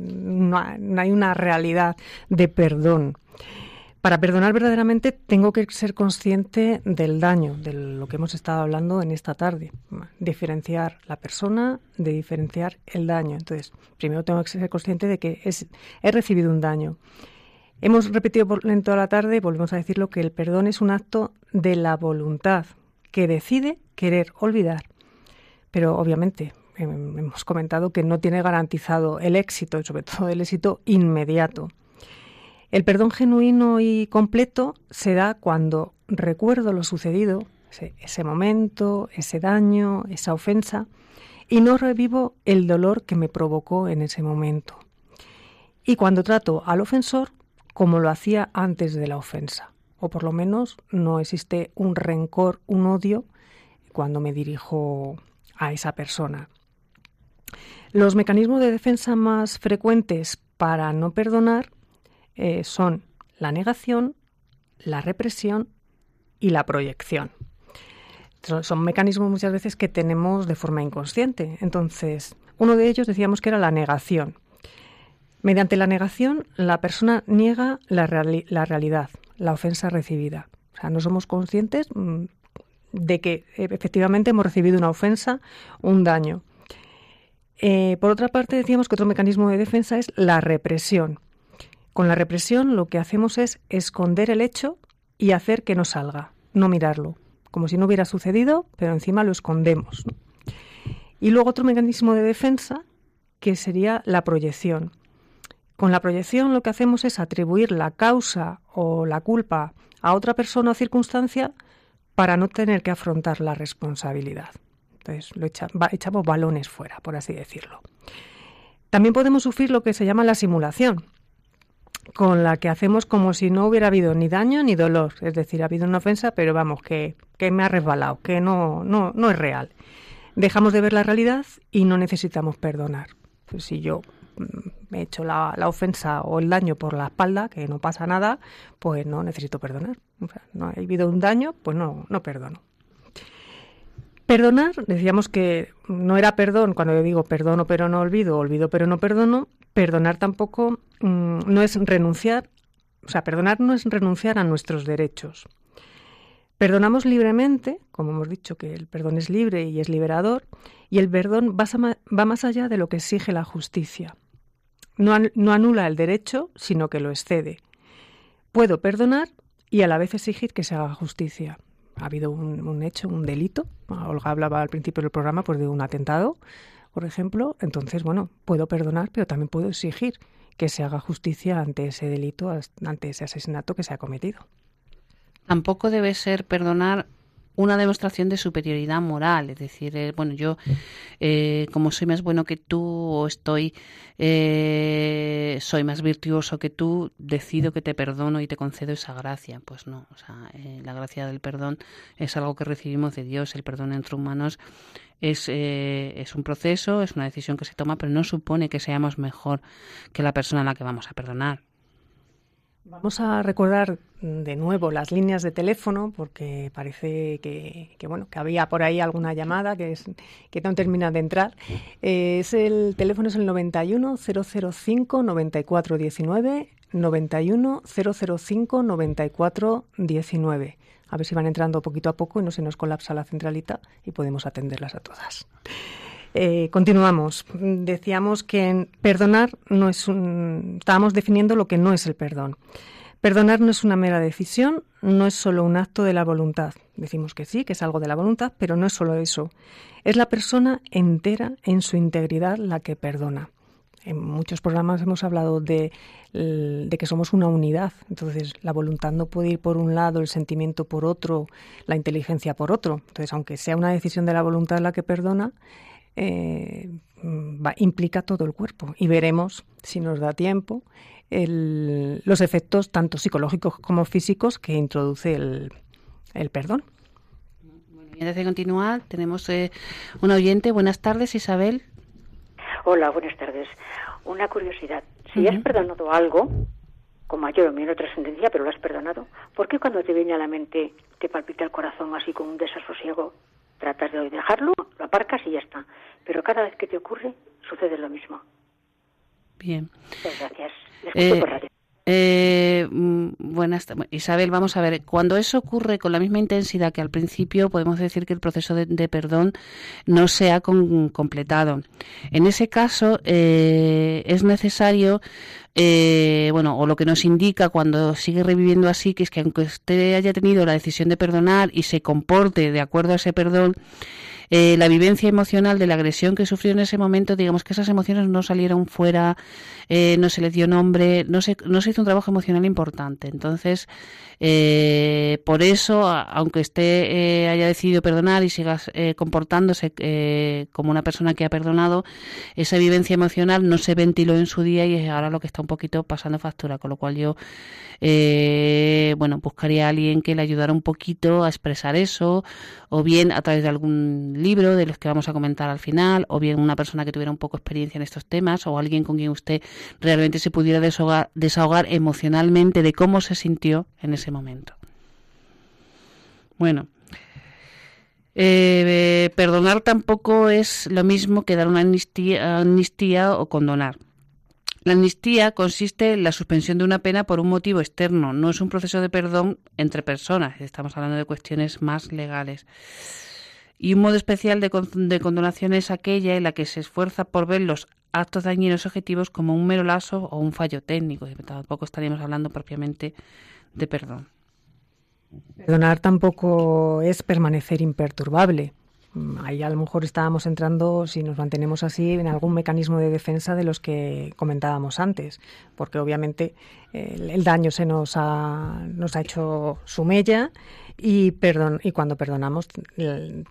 Speaker 3: no hay una realidad de perdón. Para perdonar verdaderamente tengo que ser consciente del daño, de lo que hemos estado hablando en esta tarde. Diferenciar la persona de diferenciar el daño. Entonces, primero tengo que ser consciente de que he recibido un daño. Hemos repetido en toda la tarde, volvemos a decirlo, que el perdón es un acto de la voluntad que decide querer olvidar. pero obviamente em, hemos comentado que no tiene garantizado el éxito, y sobre todo el éxito inmediato. El perdón genuino y completo se da cuando recuerdo lo sucedido, ese, momento, ese daño, esa ofensa, y no revivo el dolor que me provocó en ese momento. Y cuando trato al ofensor como lo hacía antes de la ofensa, o por lo menos no existe un rencor, un odio cuando me dirijo a esa persona. Los mecanismos de defensa más frecuentes para no perdonar eh, son la negación, la represión y la proyección. Son, mecanismos muchas veces que tenemos de forma inconsciente. Entonces, uno de ellos decíamos que era la negación. Mediante la negación, la persona niega la, realidad, la ofensa recibida. O sea, no somos conscientes mm, de que eh, efectivamente hemos recibido una ofensa, un daño. Eh, por otra parte, decíamos que otro mecanismo de defensa es la represión. Con la represión lo que hacemos es esconder el hecho y hacer que no salga, no mirarlo, como si no hubiera sucedido, pero encima lo escondemos. Y luego otro mecanismo de defensa que sería la proyección. Con la proyección lo que hacemos es atribuir la causa o la culpa a otra persona o circunstancia para no tener que afrontar la responsabilidad. Entonces lo echamos balones fuera, por así decirlo. También podemos sufrir lo que se llama la simulación, con la que hacemos como si no hubiera habido ni daño ni dolor. Es decir, ha habido una ofensa, pero vamos, que, que me ha resbalado, que no, no, no es real. Dejamos de ver la realidad y no necesitamos perdonar. Pues si yo me he hecho la, ofensa o el daño por la espalda, que no pasa nada, pues no necesito perdonar. No ha habido un daño, pues no, no perdono. Perdonar, decíamos que no era perdón, cuando yo digo perdono pero no olvido, olvido pero no perdono, perdonar tampoco mm, no es renunciar, o sea, perdonar no es renunciar a nuestros derechos. Perdonamos libremente, como hemos dicho que el perdón es libre y es liberador, y el perdón va más allá de lo que exige la justicia. No, no anula el derecho, sino que lo excede. Puedo perdonar y a la vez exigir que se haga justicia ha habido un, hecho, un delito. Olga hablaba al principio del programa pues, de un atentado, por ejemplo. Entonces, bueno, puedo perdonar, pero también puedo exigir que se haga justicia ante ese delito, ante ese asesinato que se ha cometido.
Speaker 2: Tampoco debe ser perdonar una demostración de superioridad moral, es decir, eh, bueno, yo eh, como soy más bueno que tú o estoy eh, soy más virtuoso que tú, decido que te perdono y te concedo esa gracia. Pues no, o sea, la gracia del perdón es algo que recibimos de Dios, el perdón entre humanos es, es un proceso, es una decisión que se toma, pero no supone que seamos mejor que la persona a la que vamos a perdonar.
Speaker 3: Vamos a recordar de nuevo las líneas de teléfono porque parece que, bueno que había por ahí alguna llamada que es que no termina de entrar. Eh, es el teléfono es el 91 005 94 19 91 005 94 19. A ver si van entrando poquito a poco y no se nos colapsa la centralita y podemos atenderlas a todas. Eh, continuamos. Decíamos que perdonar no es un. Estábamos definiendo lo que no es el perdón. Perdonar no es una mera decisión, no es solo un acto de la voluntad. Decimos que sí, que es algo de la voluntad, pero no es solo eso. Es la persona entera, en su integridad, la que perdona. En muchos programas hemos hablado de, de, que somos una unidad. Entonces, la voluntad no puede ir por un lado, el sentimiento por otro, la inteligencia por otro. Entonces, aunque sea una decisión de la voluntad la que perdona, eh, implica todo el cuerpo. Y veremos, si nos da tiempo, los efectos tanto psicológicos como físicos que introduce el, perdón.
Speaker 2: Bueno, y antes de continuar, tenemos eh, un oyente. Buenas tardes, Isabel.
Speaker 5: Hola, buenas tardes. Una curiosidad. Si has perdonado algo, con mayor o menor trascendencia, pero lo has perdonado, ¿por qué cuando te viene a la mente te palpita el corazón así con un desasosiego? Tratas de dejarlo, lo aparcas y ya está. Pero cada vez que te ocurre, sucede lo mismo.
Speaker 2: Bien.
Speaker 5: Muchas gracias.
Speaker 2: Eh, eh, mm, buenas, Isabel, vamos a ver, cuando eso ocurre con la misma intensidad que al principio, podemos decir que el proceso de, perdón no se ha completado. En ese caso, eh, es necesario, bueno, o lo que nos indica cuando sigue reviviendo así, que es que aunque usted haya tenido la decisión de perdonar y se comporte de acuerdo a ese perdón, eh, la vivencia emocional de la agresión que sufrió en ese momento, digamos que esas emociones no salieron fuera, eh, no se le dio nombre, no se, no se hizo un trabajo emocional importante. Entonces, eh, por eso, aunque esté haya decidido perdonar y siga comportándose como una persona que ha perdonado, esa vivencia emocional no se ventiló en su día y es ahora lo que está un poquito pasando factura, con lo cual yo, bueno, buscaría a alguien que le ayudara un poquito a expresar eso, o bien a través de algún libro de los que vamos a comentar al final, o bien una persona que tuviera un poco experiencia en estos temas, o alguien con quien usted realmente se pudiera desahogar, desahogar emocionalmente de cómo se sintió en ese momento. Bueno, eh, perdonar tampoco es lo mismo que dar una amnistía o condonar. La amnistía consiste en la suspensión de una pena por un motivo externo, no es un proceso de perdón entre personas, estamos hablando de cuestiones más legales. Y un modo especial de, condonación es aquella en la que se esfuerza por ver los actos dañinos objetivos como un mero lazo o un fallo técnico. Tampoco estaríamos hablando propiamente de perdón.
Speaker 3: Perdonar tampoco es permanecer imperturbable. Ahí a lo mejor estábamos entrando, si nos mantenemos así, en algún mecanismo de defensa de los que comentábamos antes, porque obviamente el, daño se nos ha, nos ha hecho su mella y, perdón, y cuando perdonamos,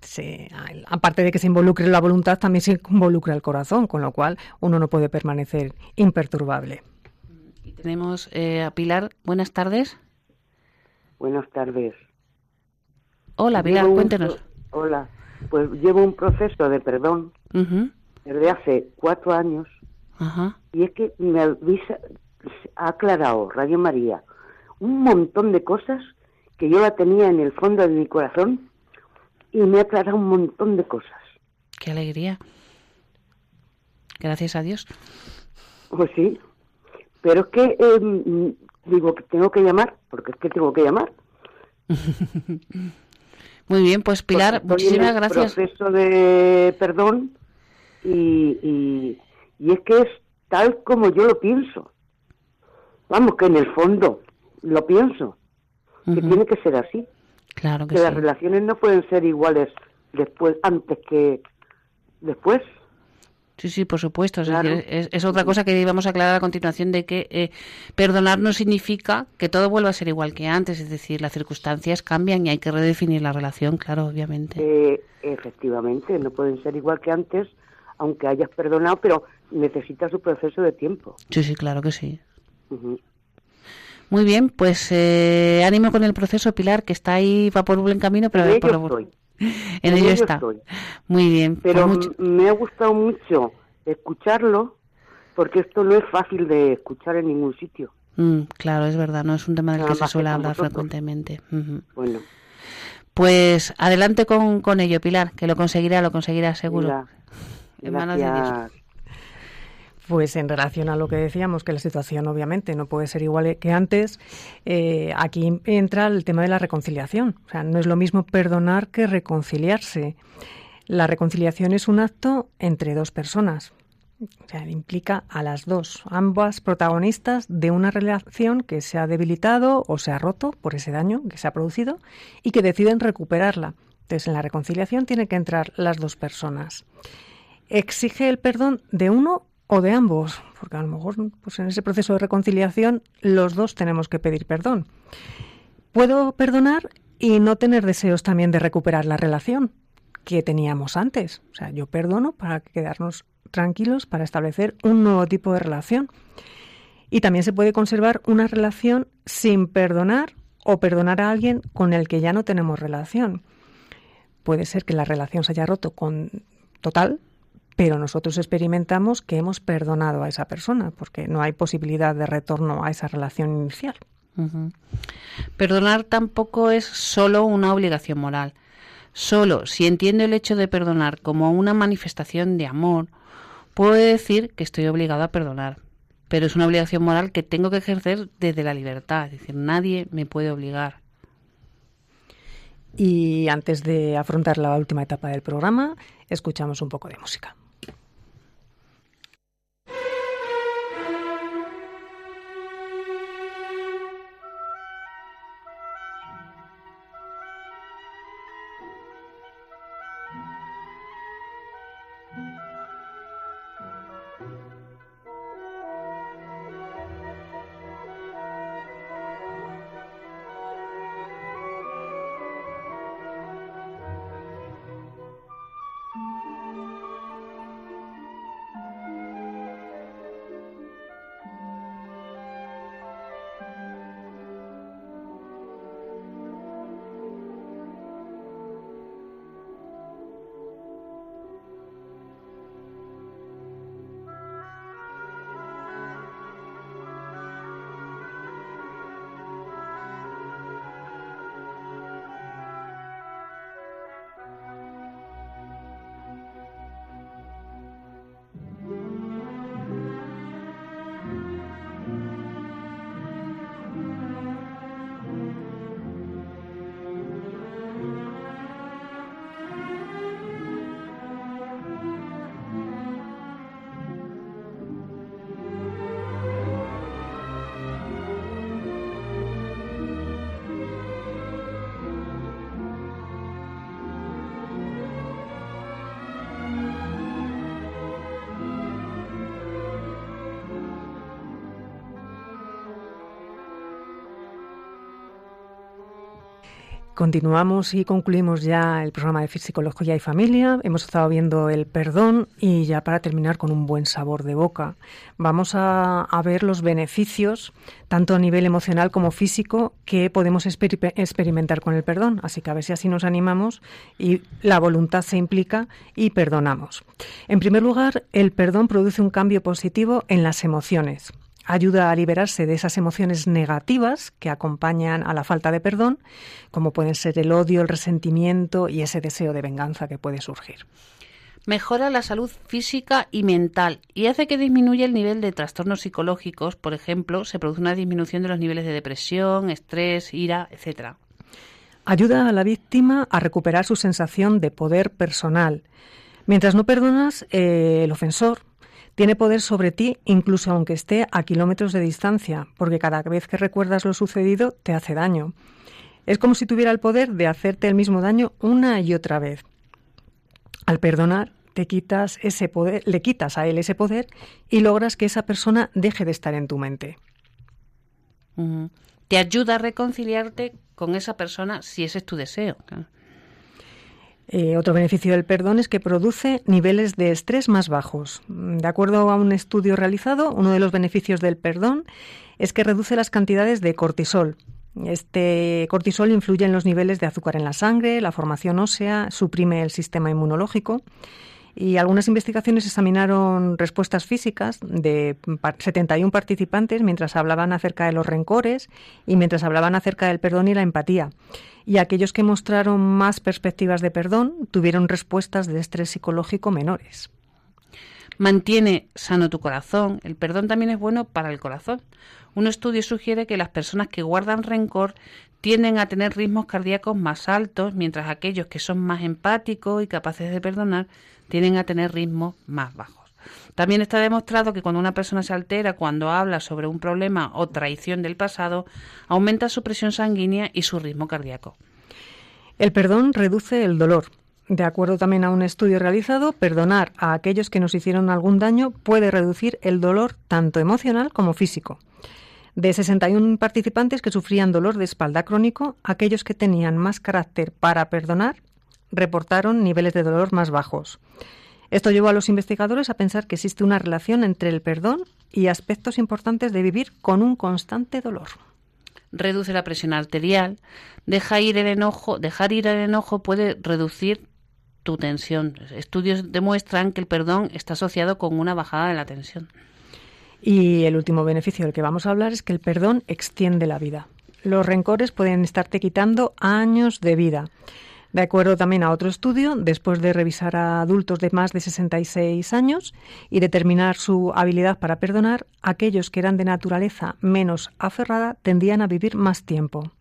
Speaker 3: se, aparte de que se involucre la voluntad, también se involucra el corazón, con lo cual uno no puede permanecer imperturbable.
Speaker 2: Y tenemos eh, a Pilar. Buenas tardes.
Speaker 6: Buenas tardes.
Speaker 2: Hola, Pilar, cuéntenos.
Speaker 6: Hola pues llevo un proceso de perdón desde hace cuatro años y es que me ha aclarado Radio María un montón de cosas que yo la tenía en el fondo de mi corazón y me ha aclarado un montón de cosas.
Speaker 2: Qué alegría. Gracias a Dios.
Speaker 6: Pues sí, pero es que em, digo que tengo que llamar, porque es que tengo que llamar.
Speaker 2: Muy bien, pues Pilar, muchísimas gracias.
Speaker 6: proceso de perdón y, y, es que es tal como yo lo pienso. Vamos, que en el fondo lo pienso, que tiene que ser así.
Speaker 2: Claro que,
Speaker 6: que las relaciones no pueden ser iguales después, antes que después.
Speaker 2: Sí, sí, por supuesto. Es, otra cosa que íbamos a aclarar a continuación de que eh, perdonar no significa que todo vuelva a ser igual que antes. Es decir, las circunstancias cambian y hay que redefinir la relación, claro, obviamente.
Speaker 6: Eh, efectivamente, no pueden ser igual que antes, aunque hayas perdonado, pero necesita su proceso de tiempo.
Speaker 2: Sí, sí, claro que sí. Muy bien, pues eh, ánimo con el proceso, Pilar, que está ahí, va por un buen camino, pero...
Speaker 6: por,
Speaker 2: en, ello está. Muy bien.
Speaker 6: Pues Pero me ha gustado mucho escucharlo porque esto no es fácil de escuchar en ningún sitio.
Speaker 2: Mm, claro, es verdad, no es un tema del que se suele hablar frecuentemente.
Speaker 6: Bueno.
Speaker 2: Pues adelante con, con ello, Pilar, que lo conseguirá, lo conseguirá seguro.
Speaker 6: en manos de Dios.
Speaker 3: Pues en relación a lo que decíamos, que la situación obviamente no puede ser igual que antes, eh, aquí entra el tema de la reconciliación. O sea, no es lo mismo perdonar que reconciliarse. La reconciliación es un acto entre dos personas. O sea, implica a las dos, ambas protagonistas de una relación que se ha debilitado o se ha roto por ese daño que se ha producido y que deciden recuperarla. Entonces, en la reconciliación tienen que entrar las dos personas. Exige el perdón de uno o de ambos, porque a lo mejor pues en ese proceso de reconciliación los dos tenemos que pedir perdón. Puedo perdonar y no tener deseos también de recuperar la relación que teníamos antes. O sea, yo perdono para quedarnos tranquilos, para establecer un nuevo tipo de relación. Y también se puede conservar una relación sin perdonar o perdonar a alguien con el que ya no tenemos relación. Puede ser que la relación se haya roto con total, pero nosotros experimentamos que hemos perdonado a esa persona porque no hay posibilidad de retorno a esa relación inicial.
Speaker 2: Perdonar tampoco es solo una obligación moral. Solo si entiendo el hecho de perdonar como una manifestación de amor, puedo decir que estoy obligado a perdonar. Pero es una obligación moral que tengo que ejercer desde la libertad. Es decir, nadie me puede obligar.
Speaker 3: Y antes de afrontar la última etapa del programa, escuchamos un poco de música. Continuamos y concluimos ya el programa de Psicología y Familia. Hemos estado viendo el perdón y ya para terminar con un buen sabor de boca, vamos a, ver los beneficios, tanto a nivel emocional como físico, que podemos experimentar con el perdón. Así que a ver si así nos animamos y la voluntad se implica y perdonamos. En primer lugar, el perdón produce un cambio positivo en las emociones ayuda a liberarse de esas emociones negativas que acompañan a la falta de perdón, como pueden ser el odio, el resentimiento y ese deseo de venganza que puede surgir.
Speaker 2: Mejora la salud física y mental y hace que disminuya el nivel de trastornos psicológicos. Por ejemplo, se produce una disminución de los niveles de depresión, estrés, ira, etc.
Speaker 3: Ayuda a la víctima a recuperar su sensación de poder personal. Mientras no perdonas, eh, el ofensor tiene poder sobre ti incluso aunque esté a kilómetros de distancia, porque cada vez que recuerdas lo sucedido te hace daño. Es como si tuviera el poder de hacerte el mismo daño una y otra vez. Al perdonar, te quitas ese poder, le quitas a él ese poder y logras que esa persona deje de estar en tu mente.
Speaker 2: Te ayuda a reconciliarte con esa persona si ese es tu deseo.
Speaker 3: Eh, otro beneficio del perdón es que produce niveles de estrés más bajos. De acuerdo a un estudio realizado, uno de los beneficios del perdón es que reduce las cantidades de cortisol. Este cortisol influye en los niveles de azúcar en la sangre, la formación ósea, suprime el sistema inmunológico y algunas investigaciones examinaron respuestas físicas de 71 participantes mientras hablaban acerca de los rencores y mientras hablaban acerca del perdón y la empatía. Y aquellos que mostraron más perspectivas de perdón tuvieron respuestas de estrés psicológico menores.
Speaker 2: Mantiene sano tu corazón. El perdón también es bueno para el corazón. Un estudio sugiere que las personas que guardan rencor tienden a tener ritmos cardíacos más altos, mientras aquellos que son más empáticos y capaces de perdonar tienen a tener ritmos más bajos. También está demostrado que cuando una persona se altera cuando habla sobre un problema o traición del pasado, aumenta su presión sanguínea y su ritmo cardíaco.
Speaker 3: El perdón reduce el dolor. De acuerdo también a un estudio realizado, perdonar a aquellos que nos hicieron algún daño puede reducir el dolor tanto emocional como físico. De 61 participantes que sufrían dolor de espalda crónico, aquellos que tenían más carácter para perdonar reportaron niveles de dolor más bajos. Esto llevó a los investigadores a pensar que existe una relación entre el perdón y aspectos importantes de vivir con un constante dolor.
Speaker 2: Reduce la presión arterial, deja ir el enojo, dejar ir el enojo puede reducir tu tensión. Estudios demuestran que el perdón está asociado con una bajada de la tensión.
Speaker 3: Y el último beneficio del que vamos a hablar es que el perdón extiende la vida. Los rencores pueden estarte quitando años de vida. De acuerdo también a otro estudio, después de revisar a adultos de más de 66 años y determinar su habilidad para perdonar, aquellos que eran de naturaleza menos aferrada tendían a vivir más tiempo.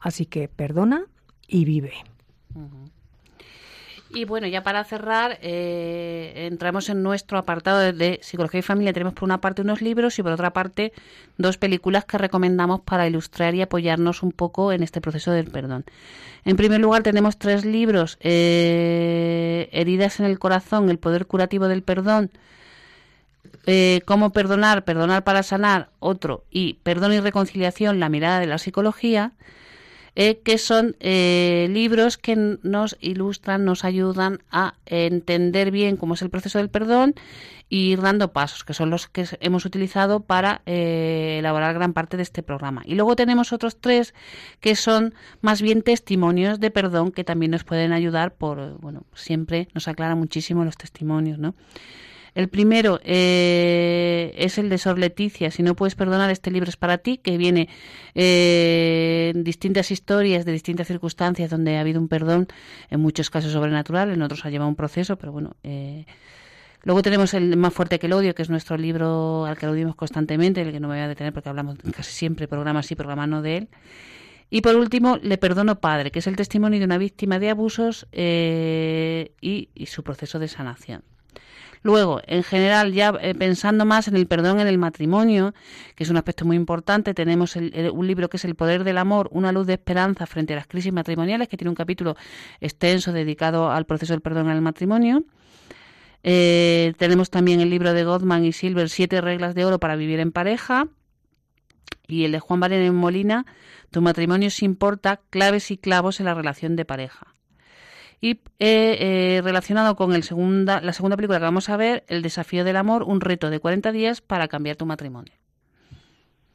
Speaker 3: Así que perdona y vive.
Speaker 2: Y bueno, ya para cerrar, eh, entramos en nuestro apartado de, Psicología y Familia. Tenemos por una parte unos libros y por otra parte dos películas que recomendamos para ilustrar y apoyarnos un poco en este proceso del perdón. En primer lugar, tenemos tres libros, eh, Heridas en el Corazón, El Poder Curativo del Perdón, eh, Cómo Perdonar, Perdonar para Sanar, otro, y Perdón y Reconciliación, La Mirada de la Psicología. Eh, que son eh, libros que nos ilustran, nos ayudan a entender bien cómo es el proceso del perdón y ir dando pasos, que son los que hemos utilizado para eh, elaborar gran parte de este programa. Y luego tenemos otros tres que son más bien testimonios de perdón que también nos pueden ayudar por, bueno, siempre nos aclara muchísimo los testimonios, ¿no? El primero eh, es el de Sor Leticia, Si no puedes perdonar, este libro es para ti, que viene eh, en distintas historias de distintas circunstancias donde ha habido un perdón, en muchos casos sobrenatural, en otros ha llevado un proceso, pero bueno. Eh, luego tenemos el Más fuerte que el odio, que es nuestro libro al que aludimos constantemente, el que no me voy a detener porque hablamos casi siempre, programa sí, programa no de él. Y por último, Le Perdono Padre, que es el testimonio de una víctima de abusos y su proceso de sanación. Luego, en general, ya eh, pensando más en el perdón en el matrimonio, que es un aspecto muy importante, tenemos un libro que es El poder del amor, una luz de esperanza frente a las crisis matrimoniales, que tiene un capítulo extenso dedicado al proceso del perdón en el matrimonio. Eh, tenemos también el libro de Goldman y Silver, Siete reglas de oro para vivir en pareja. Y el de Juan Valerio Molina, Tu matrimonio se importa, claves y clavos en la relación de pareja. Y eh, eh, relacionado con el segunda, la segunda película que vamos a ver, El desafío del amor, un reto de 40 días para cambiar tu matrimonio.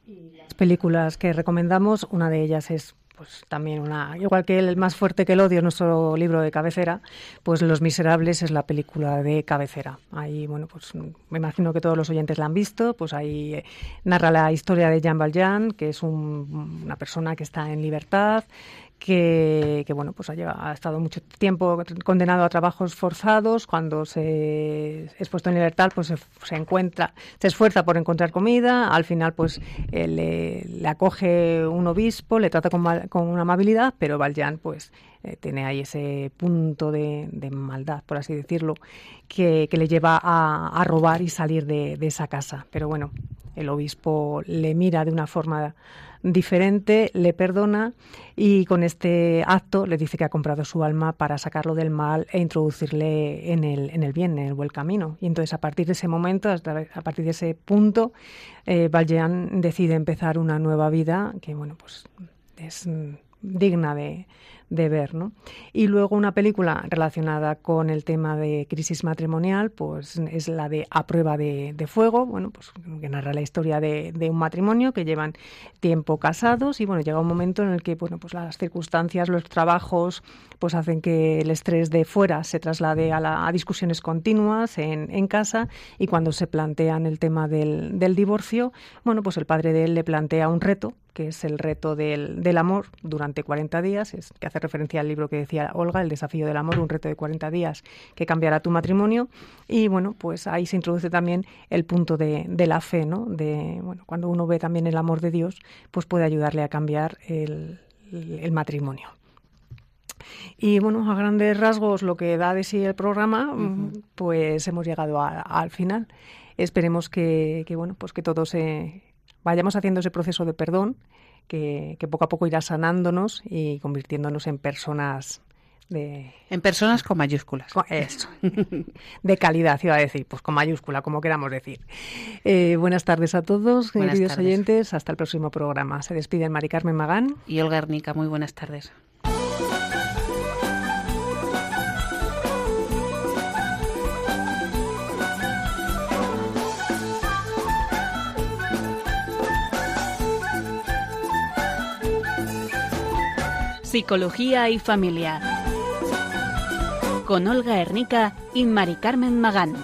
Speaker 3: Las películas que recomendamos, una de ellas es pues también una igual que el más fuerte que el odio nuestro libro de cabecera pues los miserables es la película de cabecera ahí bueno pues me imagino que todos los oyentes la han visto pues ahí eh, narra la historia de Jean Valjean que es una persona que está en libertad que, bueno pues ha, ha, estado mucho tiempo condenado a trabajos forzados. Cuando se es puesto en libertad pues se, encuentra se esfuerza por encontrar comida. Al final pues eh, le, acoge un obispo le trata con, una amabilidad pero Valjean pues eh, tiene ahí ese punto de, maldad por así decirlo que, le lleva a, robar y salir de esa casa. Pero bueno el obispo le mira de una forma diferente, le perdona y con este acto le dice que ha comprado su alma para sacarlo del mal e introducirle en el, en el bien, en el buen camino. Y entonces a partir de ese momento, a partir de ese punto, eh, Valjean decide empezar una nueva vida que, bueno, pues es digna de, de ver, ¿no? Y luego una película relacionada con el tema de crisis matrimonial, pues es la de A prueba de, fuego, bueno, pues que narra la historia de, un matrimonio que llevan tiempo casados y bueno, llega un momento en el que, bueno, pues las circunstancias, los trabajos, pues hacen que el estrés de fuera se traslade a, la, discusiones continuas en, en, casa y cuando se plantean el tema del, del divorcio, bueno, pues el padre de él le plantea un reto que es el reto del, del, amor durante 40 días, es, que hace referencia al libro que decía Olga, El desafío del amor, un reto de 40 días que cambiará tu matrimonio. Y bueno, pues ahí se introduce también el punto de, de la fe, ¿no? De, bueno, cuando uno ve también el amor de Dios, pues puede ayudarle a cambiar el, el matrimonio. Y bueno, a grandes rasgos lo que da de sí el programa, pues hemos llegado al final. Esperemos que, que, bueno, pues que todos se vayamos haciendo ese proceso de perdón que, poco a poco irá sanándonos y convirtiéndonos en personas de...
Speaker 2: En personas con mayúsculas.
Speaker 3: eso. De calidad, iba a decir, pues con mayúscula, como queramos decir. Eh, buenas tardes a todos, queridos oyentes. Hasta el próximo programa. Se despiden Mari Carmen Magán.
Speaker 2: Y Olga Ernica. Muy buenas tardes.
Speaker 1: Psicología y Familia. Con Olga Hernica y Mari Carmen Magán.